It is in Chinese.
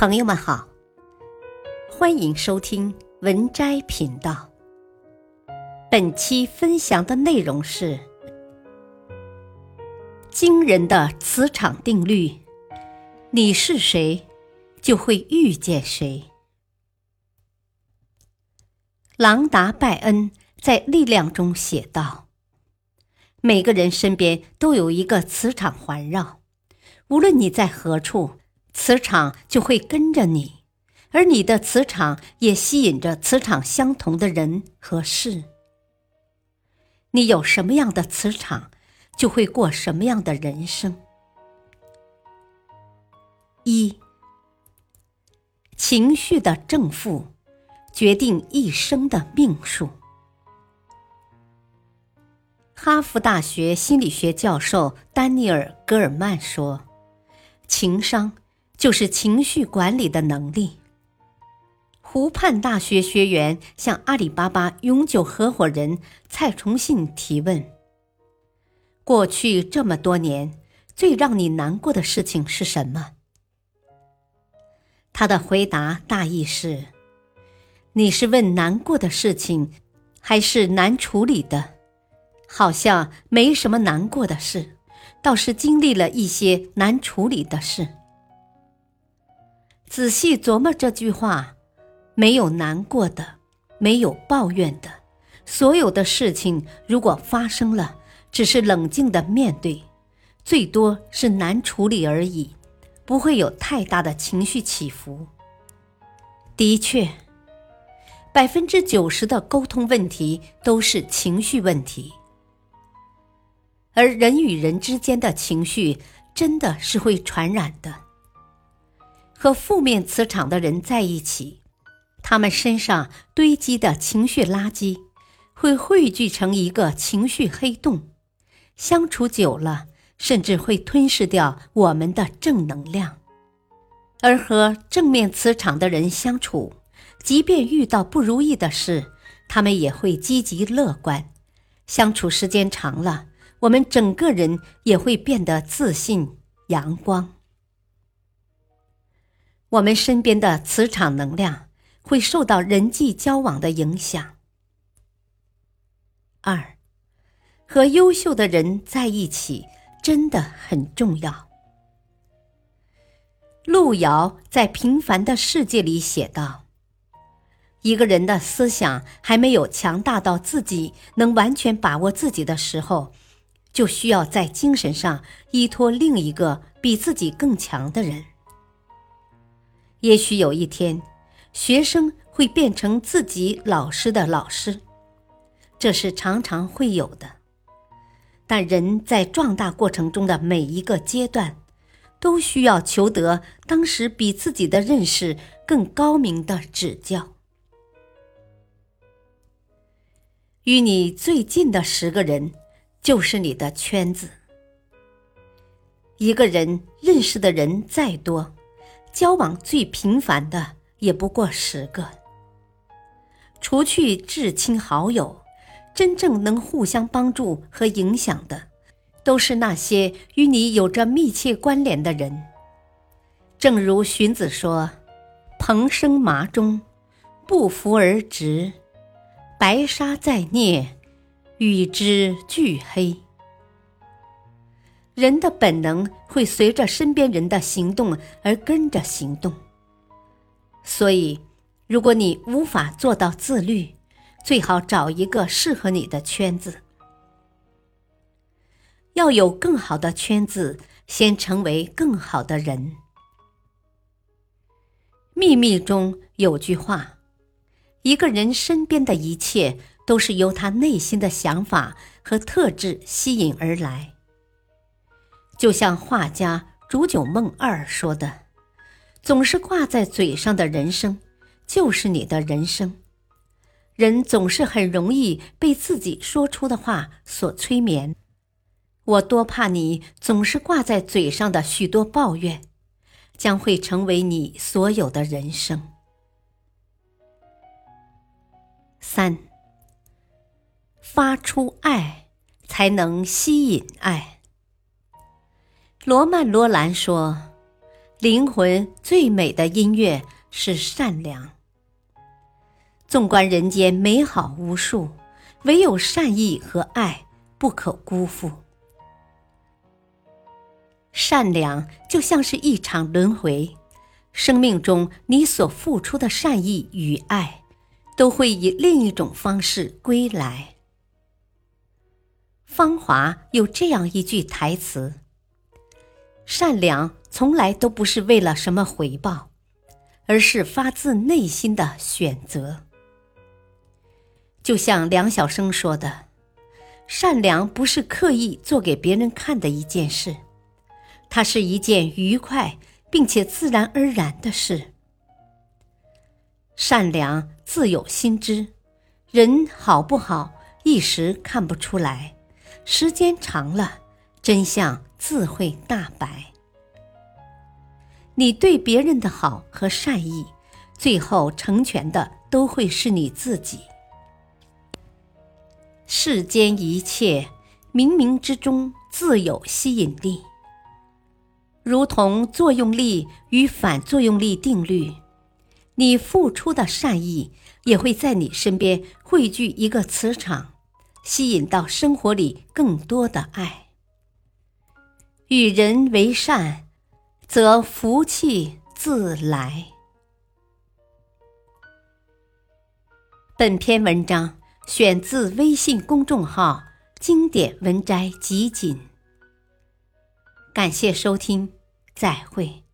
朋友们好，欢迎收听文摘频道。本期分享的内容是惊人的磁场定律：你是谁，就会遇见谁。朗达·拜恩在《力量》中写道：“每个人身边都有一个磁场环绕，无论你在何处。”磁场就会跟着你，而你的磁场也吸引着磁场相同的人和事。你有什么样的磁场，就会过什么样的人生。一，情绪的正负决定一生的命数。哈佛大学心理学教授丹尼尔·戈尔曼说：“情商。”就是情绪管理的能力。湖畔大学学员向阿里巴巴永久合伙人蔡崇信提问：“过去这么多年，最让你难过的事情是什么？”他的回答大意是：“你是问难过的事情，还是难处理的？好像没什么难过的事，倒是经历了一些难处理的事。”仔细琢磨这句话，没有难过的，没有抱怨的，所有的事情如果发生了，只是冷静的面对，最多是难处理而已，不会有太大的情绪起伏。的确，百分之九十的沟通问题都是情绪问题，而人与人之间的情绪真的是会传染的。和负面磁场的人在一起，他们身上堆积的情绪垃圾会汇聚成一个情绪黑洞，相处久了，甚至会吞噬掉我们的正能量。而和正面磁场的人相处，即便遇到不如意的事，他们也会积极乐观。相处时间长了，我们整个人也会变得自信、阳光。我们身边的磁场能量会受到人际交往的影响。二，和优秀的人在一起真的很重要。路遥在《平凡的世界》里写道：“一个人的思想还没有强大到自己能完全把握自己的时候，就需要在精神上依托另一个比自己更强的人。”也许有一天，学生会变成自己老师的老师，这是常常会有的。但人在壮大过程中的每一个阶段，都需要求得当时比自己的认识更高明的指教。与你最近的十个人，就是你的圈子。一个人认识的人再多。交往最频繁的也不过十个，除去至亲好友，真正能互相帮助和影响的，都是那些与你有着密切关联的人。正如荀子说：“蓬生麻中，不服而直；白沙在涅，与之俱黑。”人的本能会随着身边人的行动而跟着行动，所以，如果你无法做到自律，最好找一个适合你的圈子。要有更好的圈子，先成为更好的人。秘密中有句话：一个人身边的一切，都是由他内心的想法和特质吸引而来。就像画家煮酒梦二说的：“总是挂在嘴上的人生，就是你的人生。人总是很容易被自己说出的话所催眠。我多怕你总是挂在嘴上的许多抱怨，将会成为你所有的人生。”三，发出爱，才能吸引爱。罗曼·罗兰说：“灵魂最美的音乐是善良。纵观人间美好无数，唯有善意和爱不可辜负。善良就像是一场轮回，生命中你所付出的善意与爱，都会以另一种方式归来。芳华有这样一句台词：“善良。”从来都不是为了什么回报，而是发自内心的选择。就像梁晓声说的：“善良不是刻意做给别人看的一件事，它是一件愉快并且自然而然的事。善良自有心知，人好不好一时看不出来，时间长了，真相自会大白。”你对别人的好和善意，最后成全的都会是你自己。世间一切，冥冥之中自有吸引力，如同作用力与反作用力定律。你付出的善意，也会在你身边汇聚一个磁场，吸引到生活里更多的爱。与人为善。则福气自来。本篇文章选自微信公众号“经典文摘集锦”。感谢收听，再会。